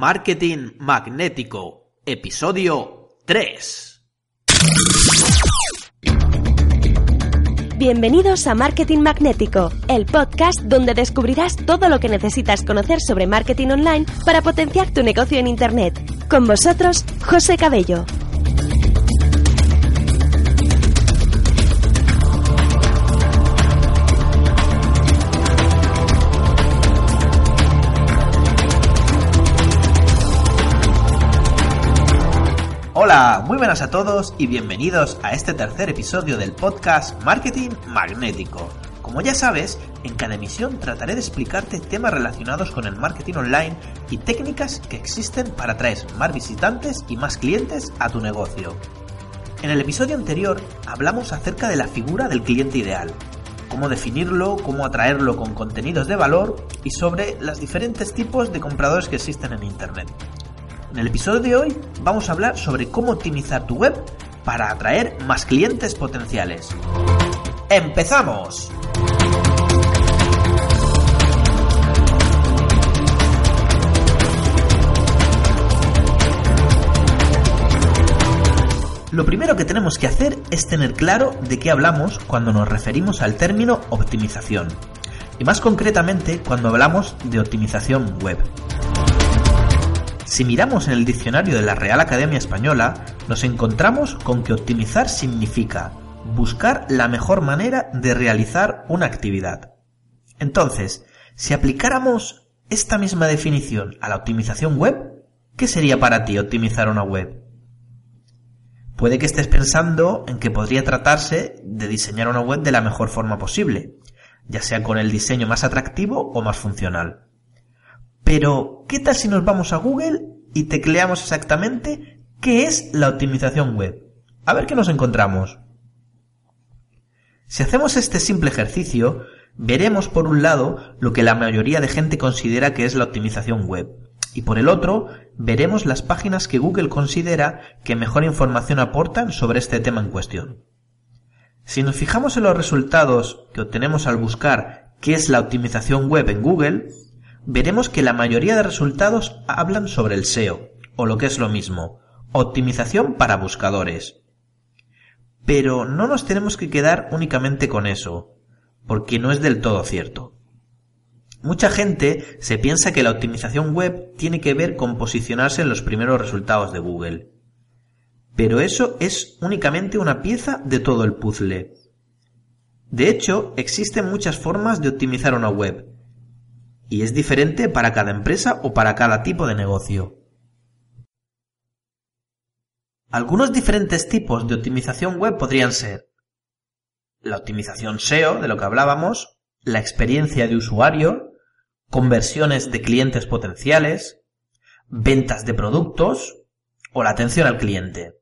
Marketing Magnético, episodio 3. Bienvenidos a Marketing Magnético, el podcast donde descubrirás todo lo que necesitas conocer sobre marketing online para potenciar tu negocio en Internet. Con vosotros, José Cabello. Hola, muy buenas a todos y bienvenidos a este tercer episodio del podcast Marketing Magnético. Como ya sabes, en cada emisión trataré de explicarte temas relacionados con el marketing online y técnicas que existen para atraer más visitantes y más clientes a tu negocio. En el episodio anterior hablamos acerca de la figura del cliente ideal, cómo definirlo, cómo atraerlo con contenidos de valor y sobre los diferentes tipos de compradores que existen en Internet. En el episodio de hoy vamos a hablar sobre cómo optimizar tu web para atraer más clientes potenciales. ¡Empezamos! Lo primero que tenemos que hacer es tener claro de qué hablamos cuando nos referimos al término optimización, y más concretamente cuando hablamos de optimización web. Si miramos en el diccionario de la Real Academia Española, nos encontramos con que optimizar significa buscar la mejor manera de realizar una actividad. Entonces, si aplicáramos esta misma definición a la optimización web, ¿qué sería para ti optimizar una web? Puede que estés pensando en que podría tratarse de diseñar una web de la mejor forma posible, ya sea con el diseño más atractivo o más funcional. Pero, ¿qué tal si nos vamos a Google y tecleamos exactamente qué es la optimización web? A ver qué nos encontramos. Si hacemos este simple ejercicio, veremos por un lado lo que la mayoría de gente considera que es la optimización web, y por el otro veremos las páginas que Google considera que mejor información aportan sobre este tema en cuestión. Si nos fijamos en los resultados que obtenemos al buscar qué es la optimización web en Google, veremos que la mayoría de resultados hablan sobre el SEO, o lo que es lo mismo, optimización para buscadores. Pero no nos tenemos que quedar únicamente con eso, porque no es del todo cierto. Mucha gente se piensa que la optimización web tiene que ver con posicionarse en los primeros resultados de Google. Pero eso es únicamente una pieza de todo el puzzle. De hecho, existen muchas formas de optimizar una web, y es diferente para cada empresa o para cada tipo de negocio. Algunos diferentes tipos de optimización web podrían ser la optimización SEO, de lo que hablábamos, la experiencia de usuario, conversiones de clientes potenciales, ventas de productos o la atención al cliente.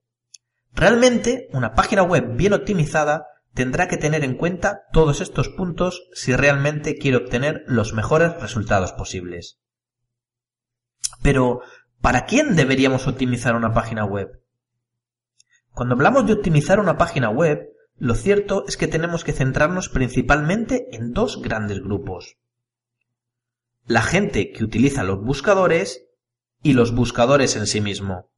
Realmente, una página web bien optimizada tendrá que tener en cuenta todos estos puntos si realmente quiere obtener los mejores resultados posibles. Pero, ¿para quién deberíamos optimizar una página web? Cuando hablamos de optimizar una página web, lo cierto es que tenemos que centrarnos principalmente en dos grandes grupos. La gente que utiliza los buscadores y los buscadores en sí mismo.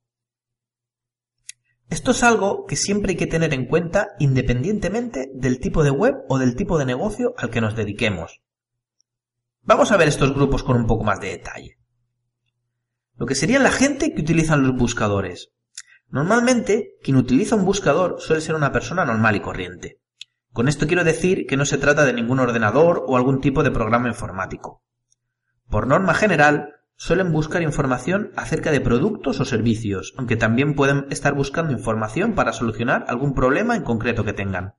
Esto es algo que siempre hay que tener en cuenta independientemente del tipo de web o del tipo de negocio al que nos dediquemos. Vamos a ver estos grupos con un poco más de detalle. Lo que sería la gente que utiliza los buscadores. Normalmente, quien utiliza un buscador suele ser una persona normal y corriente. Con esto quiero decir que no se trata de ningún ordenador o algún tipo de programa informático. Por norma general, suelen buscar información acerca de productos o servicios, aunque también pueden estar buscando información para solucionar algún problema en concreto que tengan.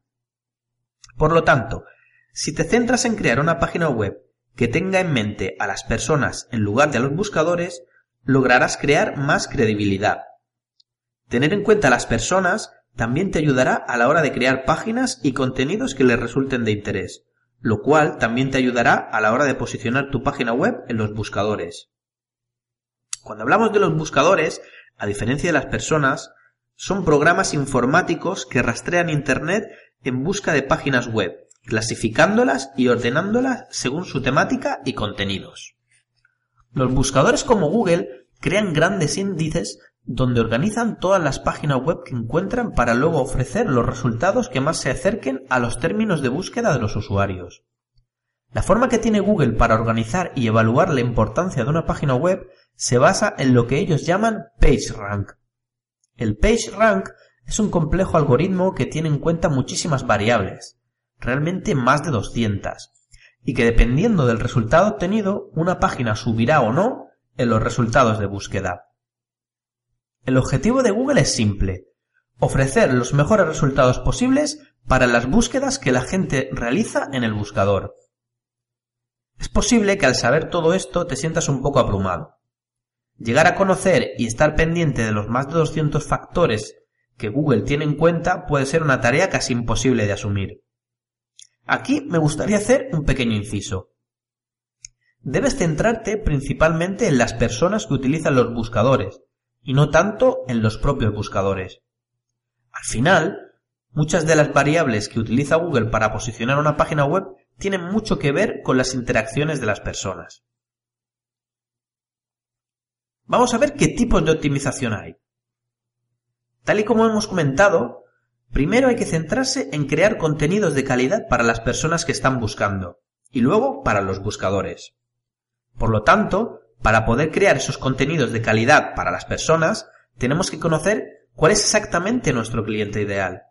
Por lo tanto, si te centras en crear una página web que tenga en mente a las personas en lugar de a los buscadores, lograrás crear más credibilidad. Tener en cuenta a las personas también te ayudará a la hora de crear páginas y contenidos que les resulten de interés, lo cual también te ayudará a la hora de posicionar tu página web en los buscadores. Cuando hablamos de los buscadores, a diferencia de las personas, son programas informáticos que rastrean Internet en busca de páginas web, clasificándolas y ordenándolas según su temática y contenidos. Los buscadores como Google crean grandes índices donde organizan todas las páginas web que encuentran para luego ofrecer los resultados que más se acerquen a los términos de búsqueda de los usuarios. La forma que tiene Google para organizar y evaluar la importancia de una página web se basa en lo que ellos llaman PageRank. El PageRank es un complejo algoritmo que tiene en cuenta muchísimas variables, realmente más de 200, y que dependiendo del resultado obtenido, una página subirá o no en los resultados de búsqueda. El objetivo de Google es simple, ofrecer los mejores resultados posibles para las búsquedas que la gente realiza en el buscador. Es posible que al saber todo esto te sientas un poco abrumado. Llegar a conocer y estar pendiente de los más de 200 factores que Google tiene en cuenta puede ser una tarea casi imposible de asumir. Aquí me gustaría hacer un pequeño inciso. Debes centrarte principalmente en las personas que utilizan los buscadores y no tanto en los propios buscadores. Al final, muchas de las variables que utiliza Google para posicionar una página web tienen mucho que ver con las interacciones de las personas. Vamos a ver qué tipos de optimización hay. Tal y como hemos comentado, primero hay que centrarse en crear contenidos de calidad para las personas que están buscando y luego para los buscadores. Por lo tanto, para poder crear esos contenidos de calidad para las personas, tenemos que conocer cuál es exactamente nuestro cliente ideal.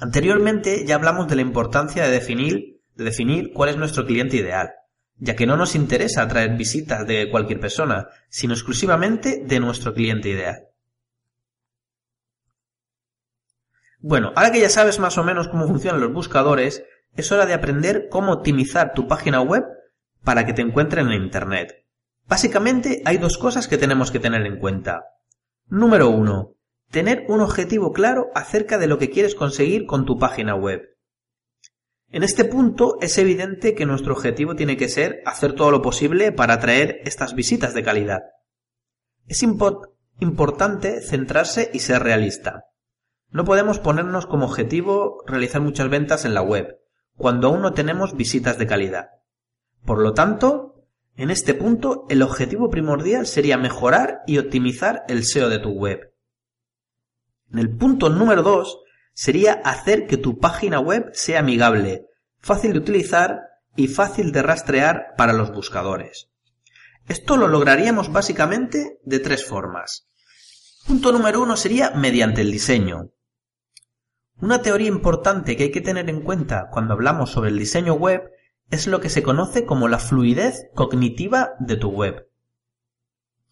Anteriormente ya hablamos de la importancia de definir de definir cuál es nuestro cliente ideal, ya que no nos interesa atraer visitas de cualquier persona, sino exclusivamente de nuestro cliente ideal. Bueno, ahora que ya sabes más o menos cómo funcionan los buscadores, es hora de aprender cómo optimizar tu página web para que te encuentren en Internet. Básicamente hay dos cosas que tenemos que tener en cuenta. Número uno, tener un objetivo claro acerca de lo que quieres conseguir con tu página web. En este punto es evidente que nuestro objetivo tiene que ser hacer todo lo posible para atraer estas visitas de calidad. Es importante centrarse y ser realista. No podemos ponernos como objetivo realizar muchas ventas en la web, cuando aún no tenemos visitas de calidad. Por lo tanto, en este punto el objetivo primordial sería mejorar y optimizar el SEO de tu web. En el punto número 2 sería hacer que tu página web sea amigable, fácil de utilizar y fácil de rastrear para los buscadores. Esto lo lograríamos básicamente de tres formas. Punto número uno sería mediante el diseño. Una teoría importante que hay que tener en cuenta cuando hablamos sobre el diseño web es lo que se conoce como la fluidez cognitiva de tu web.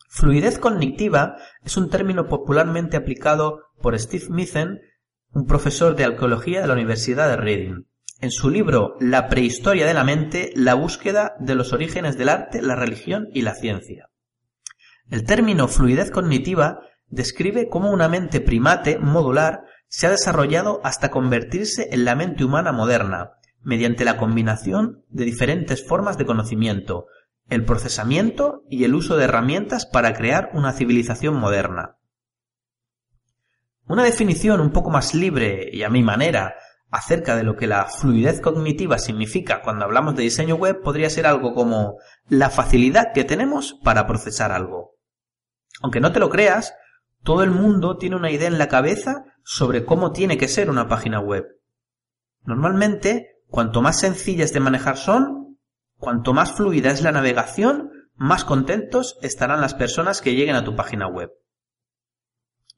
Fluidez cognitiva es un término popularmente aplicado por Steve Mithen un profesor de arqueología de la Universidad de Reading. En su libro La prehistoria de la mente, la búsqueda de los orígenes del arte, la religión y la ciencia. El término fluidez cognitiva describe cómo una mente primate modular se ha desarrollado hasta convertirse en la mente humana moderna, mediante la combinación de diferentes formas de conocimiento, el procesamiento y el uso de herramientas para crear una civilización moderna. Una definición un poco más libre y a mi manera acerca de lo que la fluidez cognitiva significa cuando hablamos de diseño web podría ser algo como la facilidad que tenemos para procesar algo. Aunque no te lo creas, todo el mundo tiene una idea en la cabeza sobre cómo tiene que ser una página web. Normalmente, cuanto más sencillas de manejar son, cuanto más fluida es la navegación, más contentos estarán las personas que lleguen a tu página web.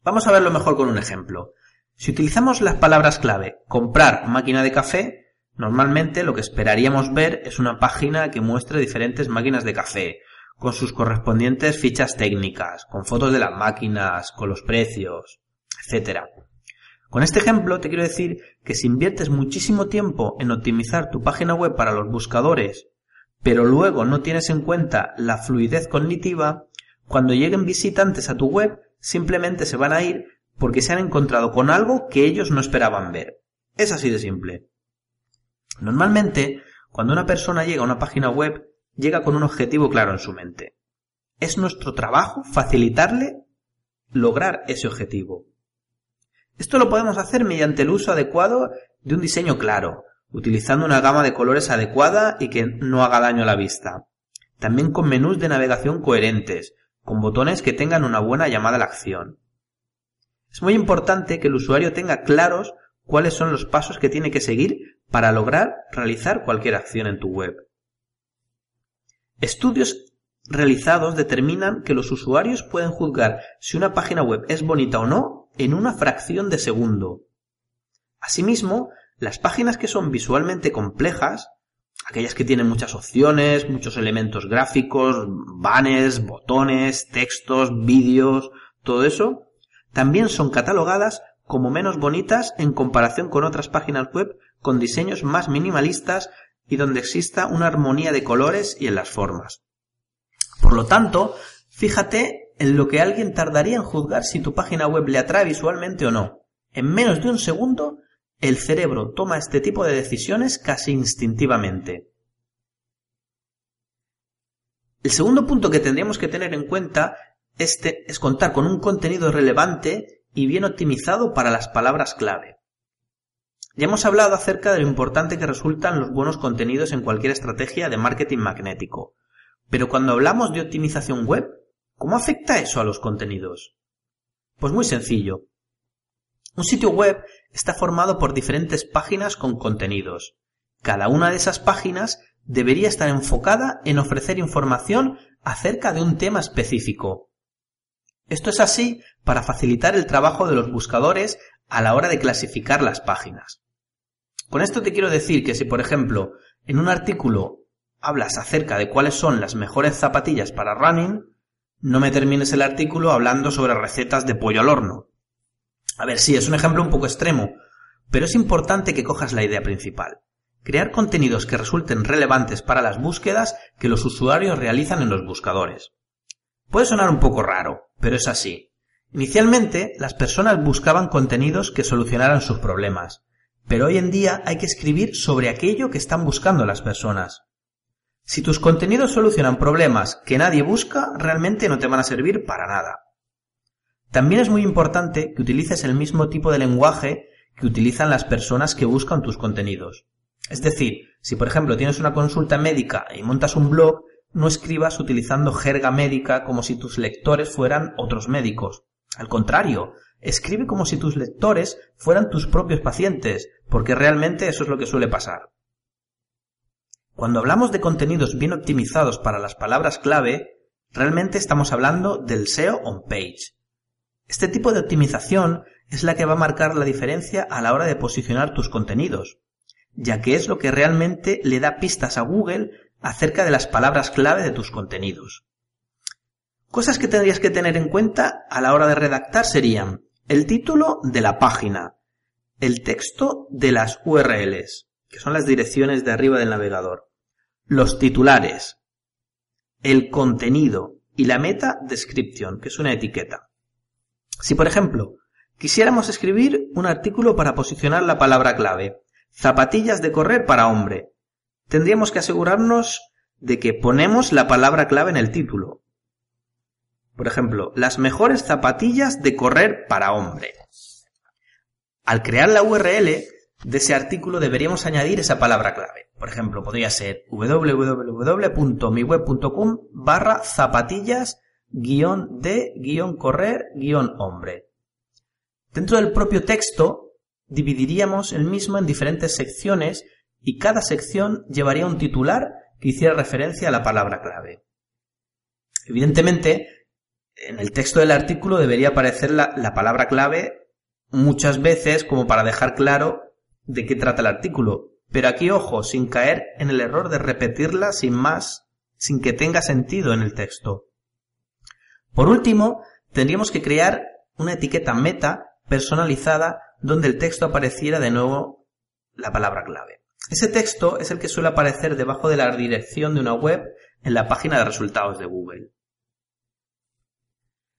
Vamos a verlo mejor con un ejemplo. Si utilizamos las palabras clave comprar máquina de café, normalmente lo que esperaríamos ver es una página que muestre diferentes máquinas de café, con sus correspondientes fichas técnicas, con fotos de las máquinas, con los precios, etc. Con este ejemplo te quiero decir que si inviertes muchísimo tiempo en optimizar tu página web para los buscadores, pero luego no tienes en cuenta la fluidez cognitiva, cuando lleguen visitantes a tu web simplemente se van a ir porque se han encontrado con algo que ellos no esperaban ver. Es así de simple. Normalmente, cuando una persona llega a una página web, llega con un objetivo claro en su mente. Es nuestro trabajo facilitarle lograr ese objetivo. Esto lo podemos hacer mediante el uso adecuado de un diseño claro, utilizando una gama de colores adecuada y que no haga daño a la vista. También con menús de navegación coherentes, con botones que tengan una buena llamada a la acción. Es muy importante que el usuario tenga claros cuáles son los pasos que tiene que seguir para lograr realizar cualquier acción en tu web. Estudios realizados determinan que los usuarios pueden juzgar si una página web es bonita o no en una fracción de segundo. Asimismo, las páginas que son visualmente complejas, aquellas que tienen muchas opciones, muchos elementos gráficos, banners, botones, textos, vídeos, todo eso, también son catalogadas como menos bonitas en comparación con otras páginas web con diseños más minimalistas y donde exista una armonía de colores y en las formas. Por lo tanto, fíjate en lo que alguien tardaría en juzgar si tu página web le atrae visualmente o no. En menos de un segundo, el cerebro toma este tipo de decisiones casi instintivamente. El segundo punto que tendríamos que tener en cuenta este es contar con un contenido relevante y bien optimizado para las palabras clave. Ya hemos hablado acerca de lo importante que resultan los buenos contenidos en cualquier estrategia de marketing magnético. Pero cuando hablamos de optimización web, ¿cómo afecta eso a los contenidos? Pues muy sencillo. Un sitio web está formado por diferentes páginas con contenidos. Cada una de esas páginas debería estar enfocada en ofrecer información acerca de un tema específico. Esto es así para facilitar el trabajo de los buscadores a la hora de clasificar las páginas. Con esto te quiero decir que si, por ejemplo, en un artículo hablas acerca de cuáles son las mejores zapatillas para running, no me termines el artículo hablando sobre recetas de pollo al horno. A ver, sí, es un ejemplo un poco extremo, pero es importante que cojas la idea principal. Crear contenidos que resulten relevantes para las búsquedas que los usuarios realizan en los buscadores. Puede sonar un poco raro, pero es así. Inicialmente, las personas buscaban contenidos que solucionaran sus problemas, pero hoy en día hay que escribir sobre aquello que están buscando las personas. Si tus contenidos solucionan problemas que nadie busca, realmente no te van a servir para nada. También es muy importante que utilices el mismo tipo de lenguaje que utilizan las personas que buscan tus contenidos. Es decir, si por ejemplo tienes una consulta médica y montas un blog, no escribas utilizando jerga médica como si tus lectores fueran otros médicos. Al contrario, escribe como si tus lectores fueran tus propios pacientes, porque realmente eso es lo que suele pasar. Cuando hablamos de contenidos bien optimizados para las palabras clave, realmente estamos hablando del SEO on page. Este tipo de optimización es la que va a marcar la diferencia a la hora de posicionar tus contenidos, ya que es lo que realmente le da pistas a Google acerca de las palabras clave de tus contenidos. Cosas que tendrías que tener en cuenta a la hora de redactar serían el título de la página, el texto de las URLs, que son las direcciones de arriba del navegador, los titulares, el contenido y la meta description, que es una etiqueta. Si, por ejemplo, quisiéramos escribir un artículo para posicionar la palabra clave, zapatillas de correr para hombre, tendríamos que asegurarnos de que ponemos la palabra clave en el título. Por ejemplo, las mejores zapatillas de correr para hombre. Al crear la URL de ese artículo deberíamos añadir esa palabra clave. Por ejemplo, podría ser www.miweb.com barra zapatillas guion de guion correr guion hombre. Dentro del propio texto dividiríamos el mismo en diferentes secciones y cada sección llevaría un titular que hiciera referencia a la palabra clave. Evidentemente, en el texto del artículo debería aparecer la, la palabra clave muchas veces como para dejar claro de qué trata el artículo. Pero aquí, ojo, sin caer en el error de repetirla sin más, sin que tenga sentido en el texto. Por último, tendríamos que crear una etiqueta meta personalizada donde el texto apareciera de nuevo la palabra clave. Ese texto es el que suele aparecer debajo de la dirección de una web en la página de resultados de Google.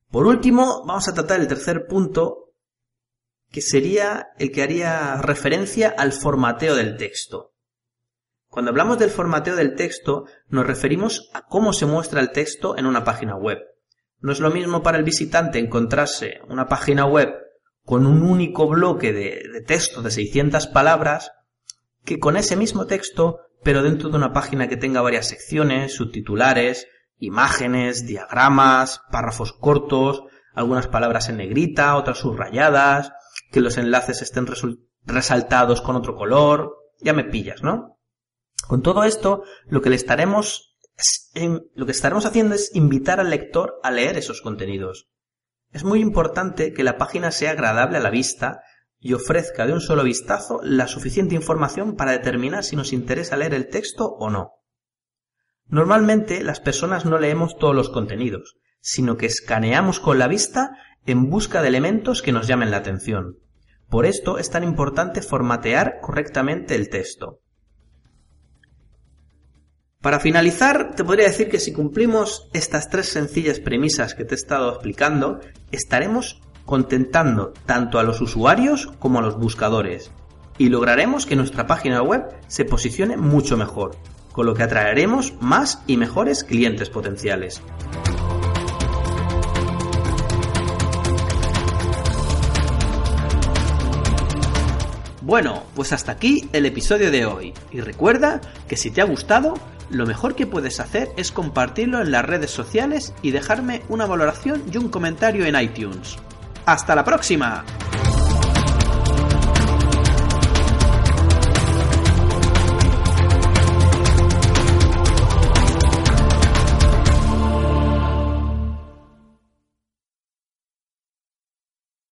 Por último, vamos a tratar el tercer punto que sería el que haría referencia al formateo del texto. Cuando hablamos del formateo del texto, nos referimos a cómo se muestra el texto en una página web. No es lo mismo para el visitante encontrarse una página web con un único bloque de, texto de 600 palabras que con ese mismo texto, pero dentro de una página que tenga varias secciones, subtitulares, imágenes, diagramas, párrafos cortos, algunas palabras en negrita, otras subrayadas, que los enlaces estén resaltados con otro color, ya me pillas, ¿no? Con todo esto, lo que le estaremos, lo que estaremos haciendo es invitar al lector a leer esos contenidos. Es muy importante que la página sea agradable a la vista y ofrezca de un solo vistazo la suficiente información para determinar si nos interesa leer el texto o no. Normalmente las personas no leemos todos los contenidos, sino que escaneamos con la vista en busca de elementos que nos llamen la atención. Por esto es tan importante formatear correctamente el texto. Para finalizar, te podría decir que si cumplimos estas tres sencillas premisas que te he estado explicando, estaremos contentando tanto a los usuarios como a los buscadores y lograremos que nuestra página web se posicione mucho mejor, con lo que atraeremos más y mejores clientes potenciales. Bueno, pues hasta aquí el episodio de hoy. Y recuerda que si te ha gustado, lo mejor que puedes hacer es compartirlo en las redes sociales y dejarme una valoración y un comentario en iTunes. ¡Hasta la próxima!